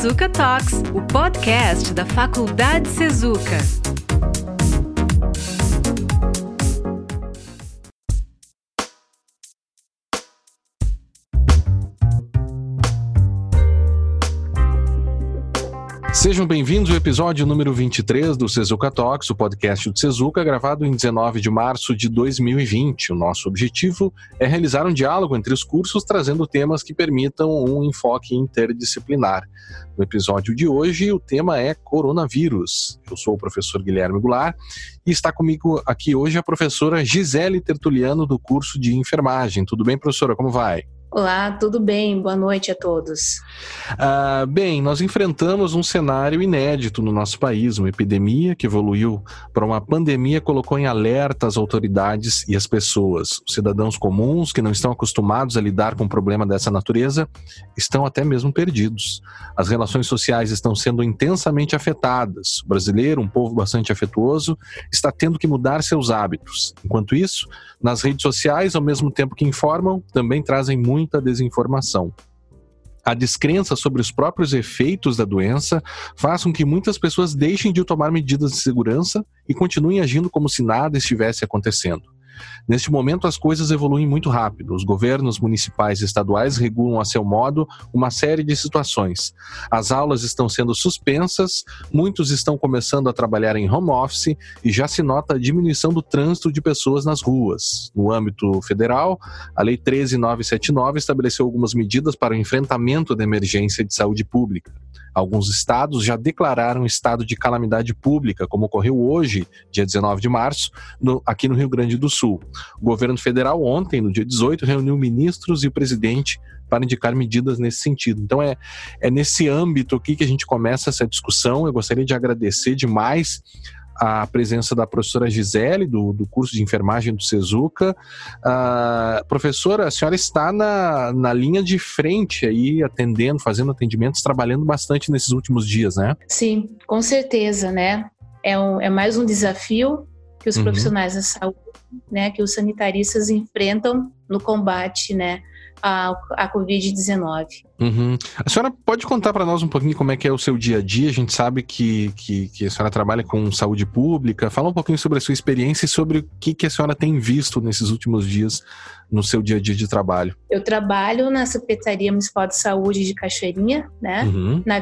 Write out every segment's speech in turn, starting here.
Sezuca Talks, o podcast da Faculdade Sezuca. Sejam bem-vindos ao episódio número 23 do Sezuca Talks, o podcast do Sezuca, gravado em 19 de março de 2020. O nosso objetivo é realizar um diálogo entre os cursos, trazendo temas que permitam um enfoque interdisciplinar. No episódio de hoje, o tema é coronavírus. Eu sou o professor Guilherme Goulart e está comigo aqui hoje a professora Gisele Tertuliano, do curso de enfermagem. Tudo bem, professora? Como vai? Olá, tudo bem? Boa noite a todos. Ah, bem, nós enfrentamos um cenário inédito no nosso país, uma epidemia que evoluiu para uma pandemia, colocou em alerta as autoridades e as pessoas. Os cidadãos comuns que não estão acostumados a lidar com um problema dessa natureza estão até mesmo perdidos. As relações sociais estão sendo intensamente afetadas. O brasileiro, um povo bastante afetuoso, está tendo que mudar seus hábitos. Enquanto isso, nas redes sociais, ao mesmo tempo que informam, também trazem muita desinformação. A descrença sobre os próprios efeitos da doença faz com que muitas pessoas deixem de tomar medidas de segurança e continuem agindo como se nada estivesse acontecendo. Neste momento, as coisas evoluem muito rápido. Os governos municipais e estaduais regulam a seu modo uma série de situações. As aulas estão sendo suspensas, muitos estão começando a trabalhar em home office e já se nota a diminuição do trânsito de pessoas nas ruas. No âmbito federal, a Lei 13979 estabeleceu algumas medidas para o enfrentamento da emergência de saúde pública. Alguns estados já declararam estado de calamidade pública, como ocorreu hoje, dia 19 de março, no, aqui no Rio Grande do Sul. O governo federal, ontem, no dia 18, reuniu ministros e o presidente para indicar medidas nesse sentido. Então, é, é nesse âmbito aqui que a gente começa essa discussão. Eu gostaria de agradecer demais a presença da professora Gisele, do, do curso de enfermagem do Sezuca. Uh, professora, a senhora está na, na linha de frente aí, atendendo, fazendo atendimentos, trabalhando bastante nesses últimos dias, né? Sim, com certeza, né? É, um, é mais um desafio que os uhum. profissionais da saúde, né, que os sanitaristas enfrentam no combate, né, a, a Covid-19. Uhum. A senhora pode contar para nós um pouquinho como é que é o seu dia a dia? A gente sabe que, que, que, a senhora trabalha com saúde pública. Fala um pouquinho sobre a sua experiência e sobre o que, que a senhora tem visto nesses últimos dias no seu dia a dia de trabalho. Eu trabalho na Secretaria Municipal de Saúde de Cachoeirinha, né? Uhum. Na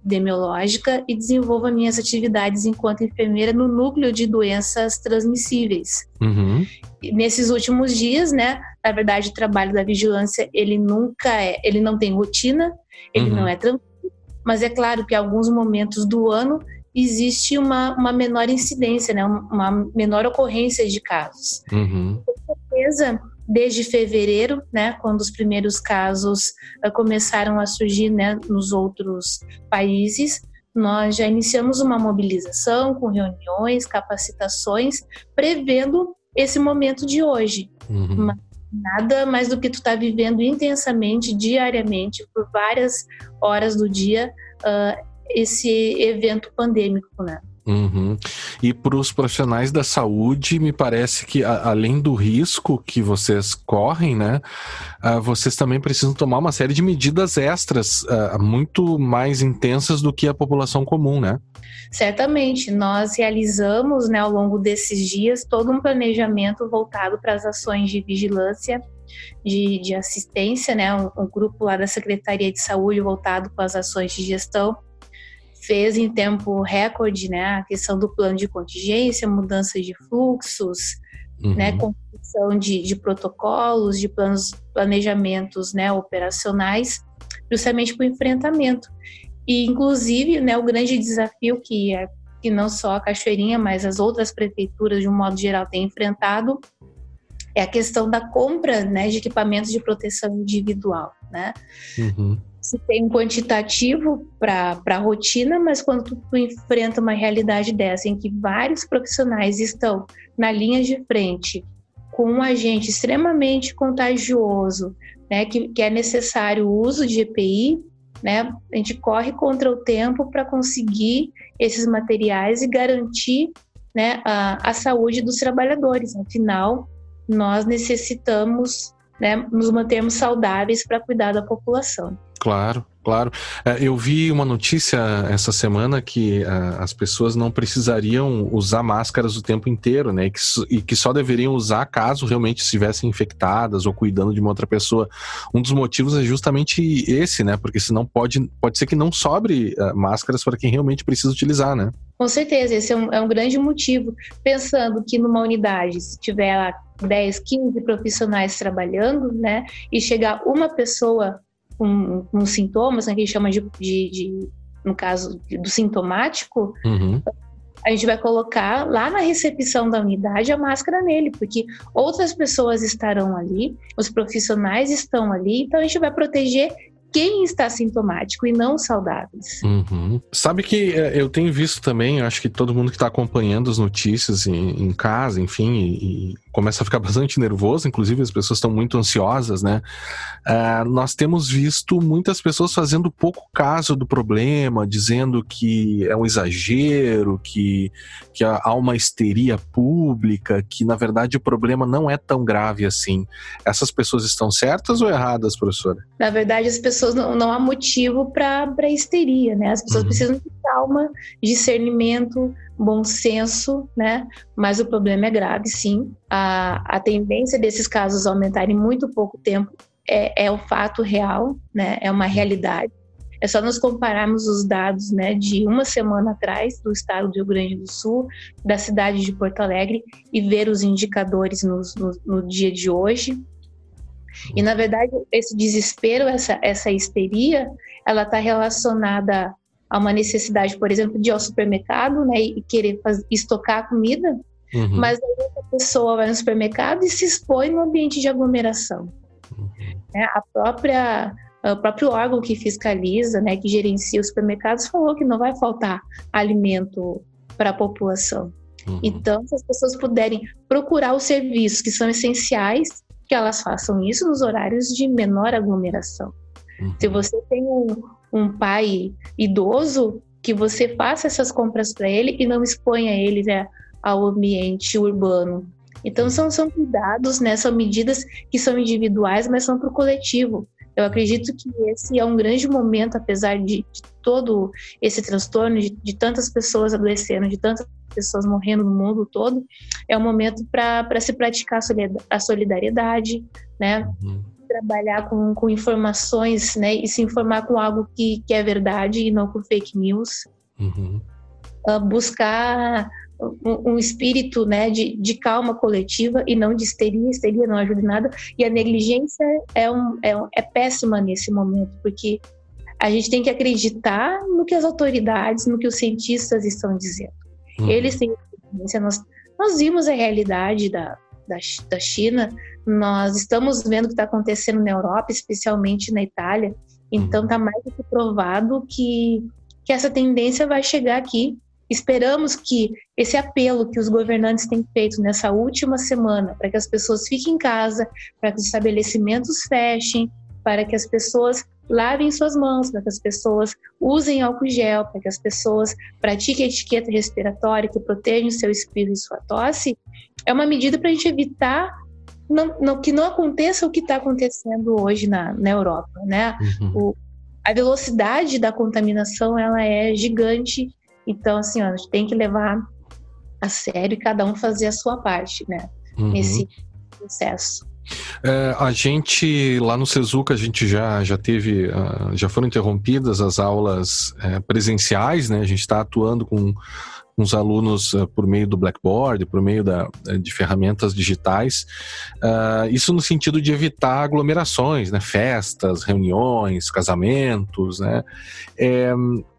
epidemiológica e desenvolvo minhas atividades enquanto enfermeira no núcleo de doenças transmissíveis. Uhum. Nesses últimos dias, né, na verdade, o trabalho da vigilância ele nunca é, ele não tem rotina, ele uhum. não é tranquilo, mas é claro que em alguns momentos do ano existe uma, uma menor incidência, né, uma menor ocorrência de casos. Uhum. Com certeza, desde fevereiro, né, quando os primeiros casos uh, começaram a surgir né, nos outros países, nós já iniciamos uma mobilização com reuniões, capacitações, prevendo esse momento de hoje. Uhum. Nada mais do que tu está vivendo intensamente, diariamente, por várias horas do dia, uh, esse evento pandêmico, né? Uhum. E para os profissionais da saúde, me parece que a, além do risco que vocês correm, né, uh, vocês também precisam tomar uma série de medidas extras uh, muito mais intensas do que a população comum, né? Certamente, nós realizamos, né, ao longo desses dias todo um planejamento voltado para as ações de vigilância de, de assistência, né, um, um grupo lá da Secretaria de Saúde voltado para as ações de gestão fez em tempo recorde, né, a questão do plano de contingência, mudança de fluxos, uhum. né, construção de, de, protocolos, de planos, planejamentos, né, operacionais, justamente para o enfrentamento. E, inclusive, né, o grande desafio que, é, que não só a Cachoeirinha, mas as outras prefeituras, de um modo geral, têm enfrentado, é a questão da compra né, de equipamentos de proteção individual, né? Uhum se tem um quantitativo para a rotina, mas quando tu, tu, enfrenta uma realidade dessa, em que vários profissionais estão na linha de frente com um agente extremamente contagioso, né, que, que é necessário o uso de EPI, né, a gente corre contra o tempo para conseguir esses materiais e garantir né, a, a saúde dos trabalhadores. Afinal, nós necessitamos né, nos mantermos saudáveis para cuidar da população. Claro, claro. É, eu vi uma notícia essa semana que é, as pessoas não precisariam usar máscaras o tempo inteiro, né? E que, só deveriam usar caso realmente estivessem infectadas ou cuidando de uma outra pessoa. Um dos motivos é justamente esse, né? Porque senão pode, pode ser que não sobre uh, máscaras para quem realmente precisa utilizar, né? Com certeza, esse é um, é um grande motivo. Pensando que numa unidade, se tiver lá 10, 15 profissionais trabalhando, né? E chegar uma pessoa com, com sintomas, né, que a gente chama de, de, de no caso do sintomático, uhum. a gente vai colocar lá na recepção da unidade a máscara nele, porque outras pessoas estarão ali, os profissionais estão ali, então a gente vai proteger quem está sintomático e não saudáveis. Uhum. Sabe que é, eu tenho visto também, acho que todo mundo que está acompanhando as notícias em, em casa, enfim, e, e, começa a ficar bastante nervoso, inclusive as pessoas estão muito ansiosas, né? Uh, nós temos visto muitas pessoas fazendo pouco caso do problema, dizendo que é um exagero, que, que há uma histeria pública, que na verdade o problema não é tão grave assim. Essas pessoas estão certas ou erradas, professora? Na verdade, as pessoas não, não há motivo para histeria, né? As pessoas uhum. precisam calma, discernimento, bom senso, né? Mas o problema é grave, sim. A, a tendência desses casos aumentarem em muito pouco tempo é, é o fato real, né? É uma realidade. É só nós compararmos os dados né, de uma semana atrás do estado do Rio Grande do Sul, da cidade de Porto Alegre, e ver os indicadores no, no, no dia de hoje. E, na verdade, esse desespero, essa, essa histeria, ela está relacionada a uma necessidade, por exemplo, de ir ao supermercado né, e querer fazer, estocar comida, uhum. mas a pessoa vai no supermercado e se expõe no ambiente de aglomeração. Uhum. Né, a própria o próprio órgão que fiscaliza, né, que gerencia os supermercados, falou que não vai faltar alimento para a população. Uhum. Então, se as pessoas puderem procurar os serviços que são essenciais, que elas façam isso nos horários de menor aglomeração. Uhum. Se você tem um, um pai idoso, que você faça essas compras para ele e não exponha ele né, ao ambiente urbano. Então são, são cuidados, né, são medidas que são individuais, mas são para o coletivo. Eu acredito que esse é um grande momento, apesar de, de todo esse transtorno, de, de, tantas pessoas adoecendo, de tantas pessoas morrendo no mundo todo, é um momento para se praticar a solidariedade, né? Uhum trabalhar com, com informações, né, e se informar com algo que, que é verdade e não com fake news. Uhum. Uh, buscar um, um, espírito, né, de, de calma coletiva e não de histeria. Histeria não ajuda em nada. E a negligência é, um, é, um, é péssima nesse momento, porque a gente tem que acreditar no que as autoridades, no que os cientistas estão dizendo. Uhum. Eles têm nós, nós vimos a realidade da, da, da China, nós estamos vendo o que está acontecendo na Europa, especialmente na Itália. Então, está mais do que provado que, que essa tendência vai chegar aqui. Esperamos que esse apelo que os governantes têm feito nessa última semana, para que as pessoas fiquem em casa, para que os estabelecimentos fechem, para que as pessoas lavem suas mãos, para que as pessoas usem álcool gel, para que as pessoas pratiquem etiqueta respiratória, que protejam o seu espírito e sua tosse, é uma medida para a gente evitar não, não, que não aconteça o que está acontecendo hoje na, na Europa, né? Uhum. O, a velocidade da contaminação ela é gigante, então assim, ó, a gente tem que levar a sério e cada um fazer a sua parte, né? Uhum. Nesse processo. É, a gente lá no Sezuca a gente já já teve uh, já foram interrompidas as aulas é, presenciais, né? A gente está atuando com os alunos uh, por meio do Blackboard, por meio da, eh, de ferramentas digitais. Uh, isso no sentido de evitar aglomerações, né? festas, reuniões, casamentos. Né? É,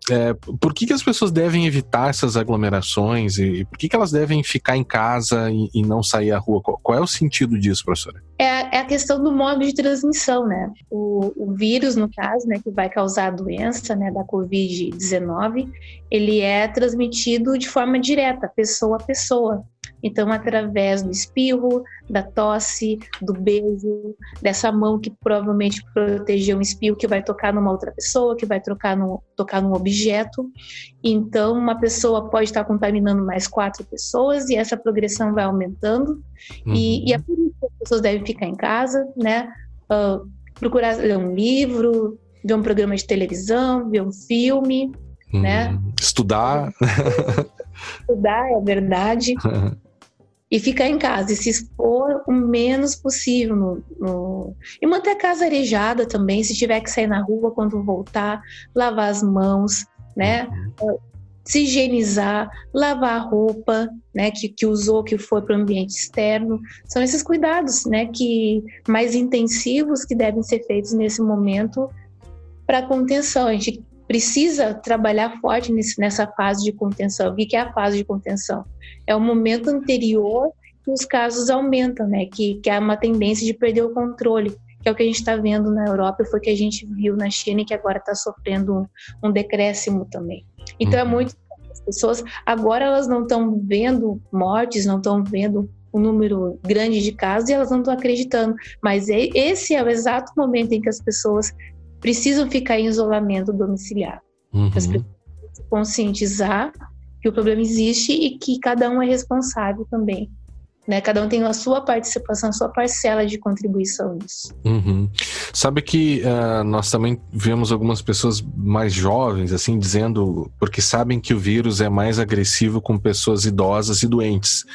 é, por que, que as pessoas devem evitar essas aglomerações e, e por que, que elas devem ficar em casa e, e não sair à rua? Qual, qual, é o sentido disso, professora? É, é, a questão do modo de transmissão, né? O, o, vírus, no caso, né, que vai causar a doença, né, da Covid-19, ele é transmitido de forma direta, pessoa a pessoa. Então, através do espirro, da tosse, do beijo, dessa mão que provavelmente protegeu um espirro que vai tocar numa outra pessoa, que vai tocar, no, tocar num objeto. Então, uma pessoa pode estar contaminando mais quatro pessoas e essa progressão vai aumentando. Uhum. E, e é por isso que as pessoas devem ficar em casa, né? Uh, procurar ler um livro, ver um programa de televisão, ver um filme, hum, né? Estudar. Estudar, é verdade. e ficar em casa e se expor o menos possível no, no, e manter a casa arejada também se tiver que sair na rua quando voltar lavar as mãos né? Uhum. se higienizar lavar a roupa né que, que usou que foi para o ambiente externo. São esses cuidados né que mais intensivos que devem ser feitos nesse momento para contenção. A gente precisa trabalhar forte nesse, nessa fase de contenção. O que é a fase de contenção? É o momento anterior que os casos aumentam, né? Que, que há uma tendência de perder o controle, que é o que a gente está vendo na Europa e foi o que a gente viu na China e que agora está sofrendo um, um, decréscimo também. Então é uhum. muito as pessoas agora elas não estão vendo mortes, não estão vendo um número grande de casos e elas não estão acreditando. Mas esse é o exato momento em que as pessoas precisam ficar em isolamento domiciliar. Uhum. As pessoas precisam conscientizar que o problema existe e que cada um é responsável também né? Cada um tem a sua participação, a sua parcela de contribuição nisso. Uhum. Sabe que uh, nós também vemos algumas pessoas mais jovens, assim, dizendo, porque sabem que o vírus é mais agressivo com pessoas idosas e doentes.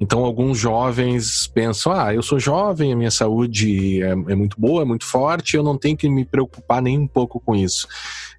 Então, alguns jovens pensam: ah, eu sou jovem, a minha saúde é, é muito boa, é muito forte, eu não tenho que me preocupar nem um pouco com isso.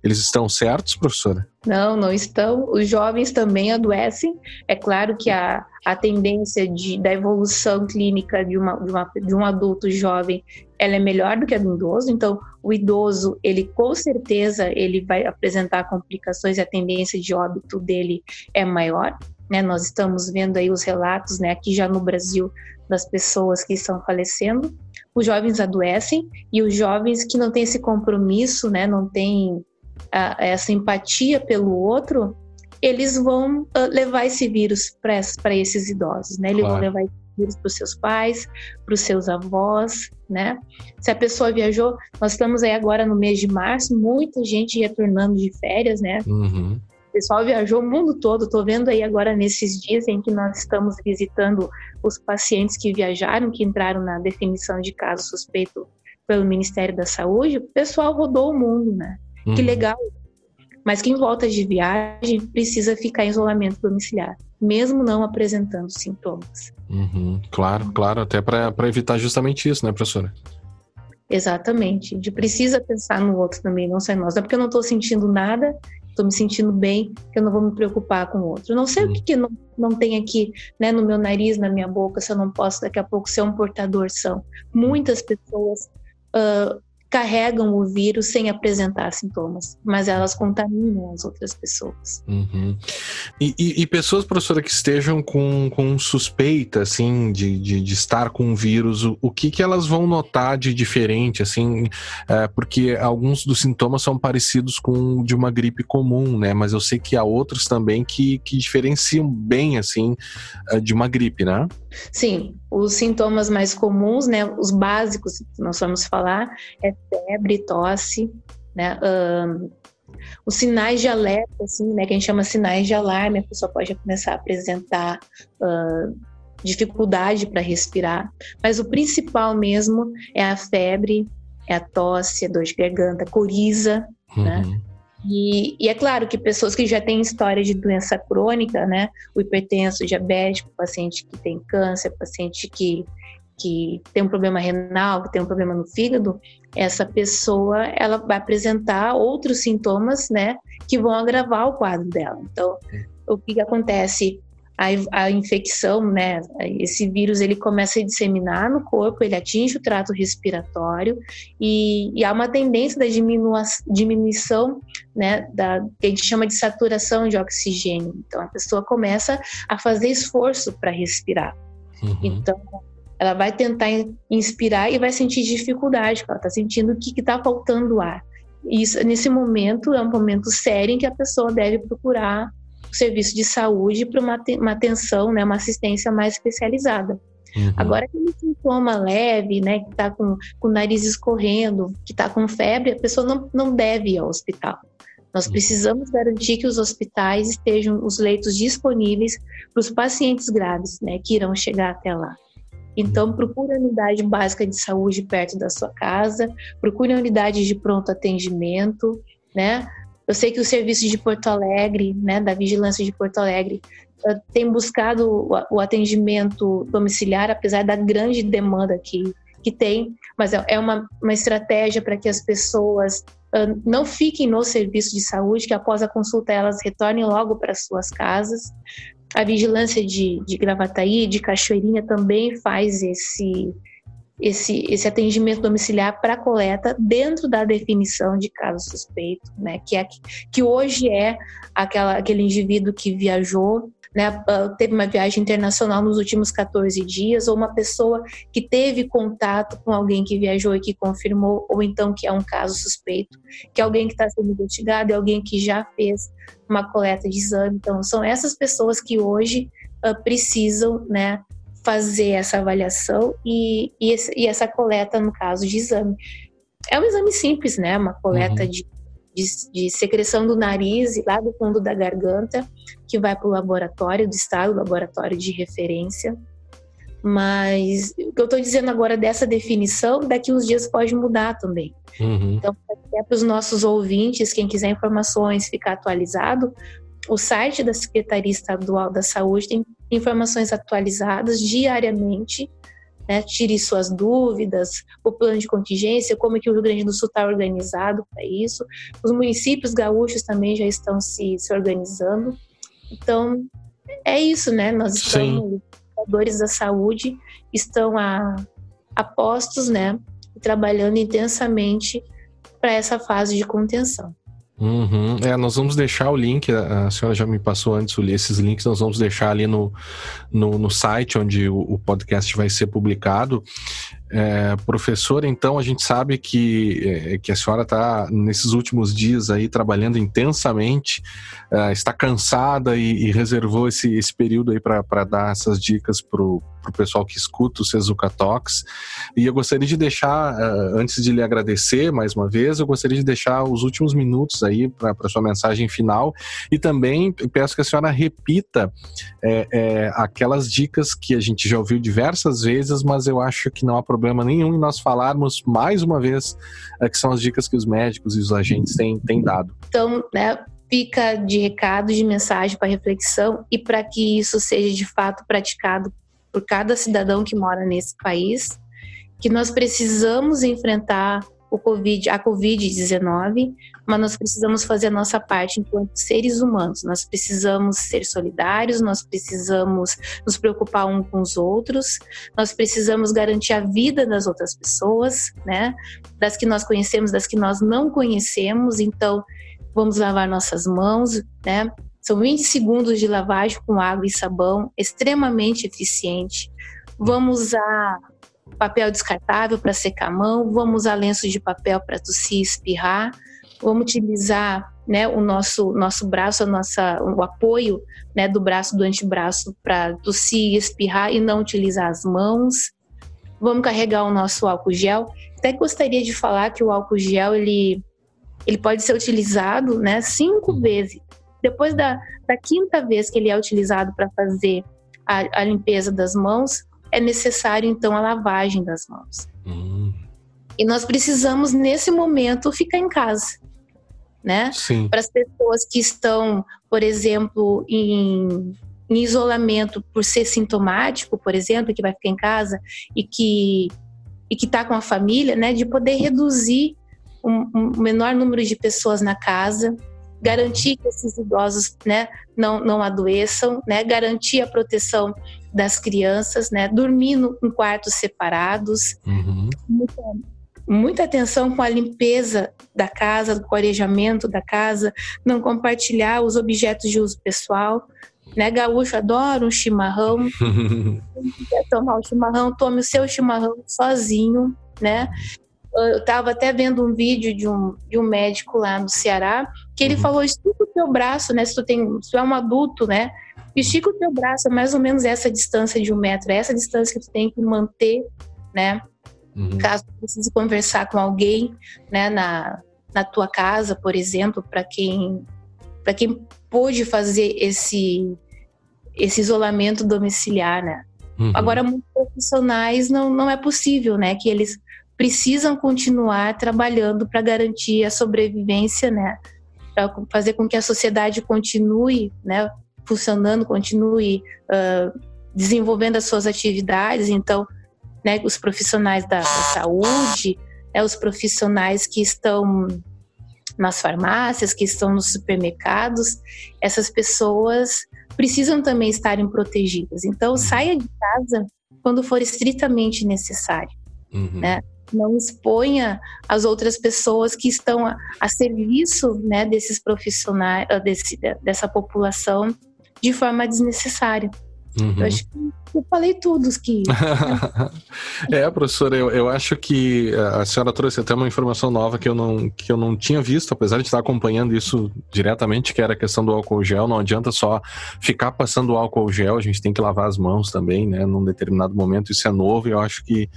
Eles estão certos, professora? Não, não estão. Os jovens também adoecem. É claro que a, a tendência de, da evolução clínica de, uma, de, uma, de um adulto jovem ela é melhor do que a do idoso. Então, o idoso, ele com certeza, ele vai apresentar complicações e a tendência de óbito dele é maior. Né? Nós estamos vendo aí os relatos, né, aqui já no Brasil, das pessoas que estão falecendo. Os jovens adoecem e os jovens que não têm esse compromisso, né, não têm a, essa empatia pelo outro, eles vão uh, levar esse vírus para esses idosos, né? Eles claro. vão levar esse vírus para os seus pais, para os seus avós, né? Se a pessoa viajou, nós estamos aí agora no mês de março, muita gente retornando de férias, né? Uhum. O pessoal viajou o mundo todo. Estou vendo aí agora nesses dias em que nós estamos visitando os pacientes que viajaram, que entraram na definição de caso suspeito pelo Ministério da Saúde. O pessoal rodou o mundo, né? Uhum. Que legal. Mas quem volta de viagem precisa ficar em isolamento domiciliar, mesmo não apresentando sintomas. Uhum. Claro, claro, até para evitar justamente isso, né, professora? Exatamente. A gente precisa pensar no outro também, não só em nós. Não é porque eu não estou sentindo nada, estou me sentindo bem, que eu não vou me preocupar com o outro. Eu não sei uhum. o que, que não, não tem aqui né, no meu nariz, na minha boca, se eu não posso daqui a pouco ser um portador são. Muitas pessoas uh, carregam o vírus sem apresentar sintomas, mas elas contaminam as outras pessoas. Uhum. E, e, e, pessoas, professora, que estejam com, com suspeita, assim, de, de, de estar com o vírus, o, o, que, que elas vão notar de diferente, assim, é, porque alguns dos sintomas são parecidos com de uma gripe comum, né, mas eu sei que há outros também que, que diferenciam bem, assim, é, de uma gripe, né? Sim, os sintomas mais comuns, né, os básicos que nós vamos falar, é febre, tosse, né, um, os sinais de alerta, assim, né, que a gente chama sinais de alarme, a pessoa pode começar a apresentar uh, dificuldade para respirar, mas o principal mesmo é a febre, é a tosse, a dor de garganta, coriza, né, uhum. né, e, e, é claro que pessoas que já têm história de doença crônica, né, o hipertenso, o diabético, o paciente que tem câncer, o paciente que, que tem um problema renal, que tem um problema no fígado, essa pessoa ela vai apresentar outros sintomas, né, que vão agravar o quadro dela. Então, o que, que acontece? A, a infecção, né, esse vírus ele começa a disseminar no corpo, ele atinge o trato respiratório e, e há uma tendência da diminua, diminuição, né, da que a gente chama de saturação de oxigênio. Então a pessoa começa a fazer esforço para respirar. Uhum. Então ela vai tentar inspirar e vai sentir dificuldade, ela está sentindo que está faltando ar. Isso, nesse momento, é um momento sério em que a pessoa deve procurar o serviço de saúde para uma, uma atenção, né, uma assistência mais especializada. Uhum. Agora, aquele sintoma leve, né, que está com, com o nariz escorrendo, que está com febre, a pessoa não, não deve ir ao hospital. Nós uhum. precisamos garantir que os hospitais estejam os leitos disponíveis para os pacientes graves, né, que irão chegar até lá. Então, procure a unidade básica de saúde perto da sua casa, procure a unidade de pronto atendimento, né? Eu sei que o serviço de Porto Alegre, né, da Vigilância de Porto Alegre, eh, tem buscado o atendimento domiciliar, apesar da grande demanda que, que tem, mas é, é uma, uma estratégia para que as pessoas uh, não fiquem no serviço de saúde, que após a consulta elas retornem logo para suas casas. A vigilância de, de Gravataí, de Cachoeirinha também faz esse, esse, esse atendimento domiciliar para coleta dentro da definição de caso suspeito, né? Que, é, que hoje é aquela, aquele indivíduo que viajou né, ah, teve uma viagem internacional nos últimos 14 dias, ou uma pessoa que teve contato com alguém que viajou e que confirmou, ou então que é um caso suspeito, que é alguém que está sendo investigado, é alguém que já fez uma coleta de exame. Então, são essas pessoas que hoje uh, precisam, né, fazer essa avaliação e, e, esse, e, essa coleta no caso de exame. É um exame simples, né? Uma coleta uhum. de de, de, secreção do nariz e lá do fundo da garganta, que vai para o laboratório do estado, laboratório de referência. Mas o que eu estou dizendo agora dessa definição, daqui uns dias pode mudar também. Uhum. Então, até para os nossos ouvintes, quem quiser informações, ficar atualizado, o site da Secretaria Estadual da Saúde tem informações atualizadas diariamente né? Tire suas dúvidas, o plano de contingência, como é que o Rio Grande do Sul está organizado para isso. Os municípios gaúchos também já estão se, se organizando. Então, é isso, né? Nós estamos, os da saúde estão a, a postos, né? Trabalhando intensamente para essa fase de contenção. Uhum. É, nós vamos deixar o link, a senhora já me passou antes esses links, nós vamos deixar ali no, no, no site onde o, o, podcast vai ser publicado. É, professora, então a gente sabe que, é, que a senhora está nesses últimos dias aí trabalhando intensamente, é, está cansada e, e, reservou esse, esse período aí para dar essas dicas para o pessoal que escuta o Sezuka Talks. E eu gostaria de deixar, é, antes de lhe agradecer mais uma vez, eu gostaria de deixar os últimos minutos aí para sua mensagem final e também peço que a senhora repita é, é, aquelas dicas que a gente já ouviu diversas vezes, mas eu acho que não há problema nenhum em nós falarmos mais uma vez é, que são as dicas que os médicos e os agentes têm, têm dado. Então, né, fica de recado, de mensagem para reflexão e para que isso seja de fato praticado por cada cidadão que mora nesse país, que nós precisamos enfrentar o COVID, a Covid-19, mas nós precisamos fazer a nossa parte enquanto seres humanos. Nós precisamos ser solidários, nós precisamos nos preocupar uns com os outros, nós precisamos garantir a vida das outras pessoas, né? Das que nós conhecemos, das que nós não conhecemos. Então, vamos lavar nossas mãos, né? São 20 segundos de lavagem com água e sabão, extremamente eficiente. Vamos usar papel descartável para secar a mão, vamos usar lenço de papel para tossir e espirrar, vamos utilizar né, o nosso, nosso braço, a nossa, o apoio né, do braço, do antebraço para tossir e espirrar e não utilizar as mãos. Vamos carregar o nosso álcool gel. Até gostaria de falar que o álcool gel ele, ele pode ser utilizado né, cinco vezes. Depois da, da quinta vez que ele é utilizado para fazer a, a limpeza das mãos, é necessário então a lavagem das mãos. Hum. E nós precisamos nesse momento ficar em casa, né? Para as pessoas que estão, por exemplo, em, em isolamento por ser sintomático, por exemplo, que vai ficar em casa e que e que está com a família, né? De poder reduzir um, um menor número de pessoas na casa, garantir que esses idosos né, não, não adoeçam, né, garantir a proteção das crianças, né, dormir no, em quartos separados, uhum. muita, muita atenção com a limpeza da casa, com o arejamento da casa, não compartilhar os objetos de uso pessoal. Né, gaúcho adora um chimarrão. quer tomar o chimarrão, tome o seu chimarrão sozinho, né? Eu estava até vendo um vídeo de um, de um médico lá no Ceará que ele uhum. falou: estica o teu braço, né? Se tu, tem, se tu é um adulto, né? Estica o teu braço, é mais ou menos essa distância de um metro, é essa distância que tu tem que manter, né? Uhum. Caso precise conversar com alguém, né, na, na tua casa, por exemplo, para quem para quem pôde fazer esse esse isolamento domiciliar, né? Uhum. Agora, muitos profissionais não, não é possível, né? Que eles precisam continuar trabalhando para garantir a sobrevivência, né? Para fazer com que a sociedade continue, né? Funcionando, continue uh, desenvolvendo as suas atividades. Então, né? Os profissionais da, da saúde, né, os profissionais que estão nas farmácias, que estão nos supermercados, essas pessoas precisam também estarem protegidas. Então, saia de casa quando for estritamente necessário, uhum. né? Não exponha as outras pessoas que estão a, a serviço, né, desses profissionais, ah, desse, dessa população de forma desnecessária. Uhum. Eu acho que eu falei tudo que. é, professora, eu, eu acho que a senhora trouxe até uma informação nova que eu, não, que eu não tinha visto, apesar de estar acompanhando isso diretamente, que era a questão do álcool gel. Não adianta só ficar passando álcool gel, a gente tem que lavar as mãos também, né, num determinado momento. Isso é novo e eu acho que,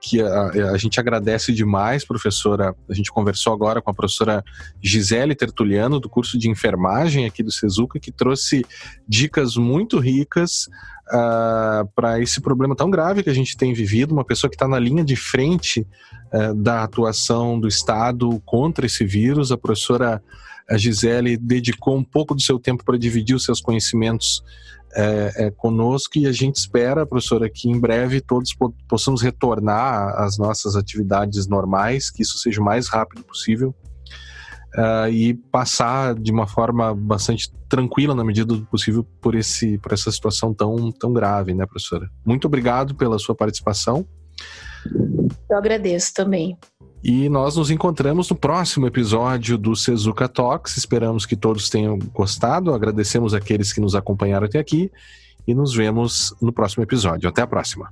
que a, a gente agradece demais, professora. A gente conversou agora com a professora Gisele Tertuliano, do curso de enfermagem aqui do Sezuca, que trouxe dicas muito ricas uh, ah, para esse problema tão grave que a gente tem vivido, uma pessoa que está na linha de frente uh, da atuação do Estado contra esse vírus. A professora a Gisele dedicou um pouco do seu tempo para dividir os seus conhecimentos é, conosco e a gente espera, professora, que em breve todos po possamos retornar às nossas atividades normais, que isso seja o mais rápido possível uh, e passar de uma forma bastante tranquila, na medida do possível, por, esse, por essa situação tão, tão grave, né, professora? Muito obrigado pela sua participação. Eu agradeço também. E nós nos encontramos no próximo episódio do Sezuka Talks. Esperamos que todos tenham gostado. Agradecemos aqueles que nos acompanharam até aqui e nos vemos no próximo episódio. Até a próxima.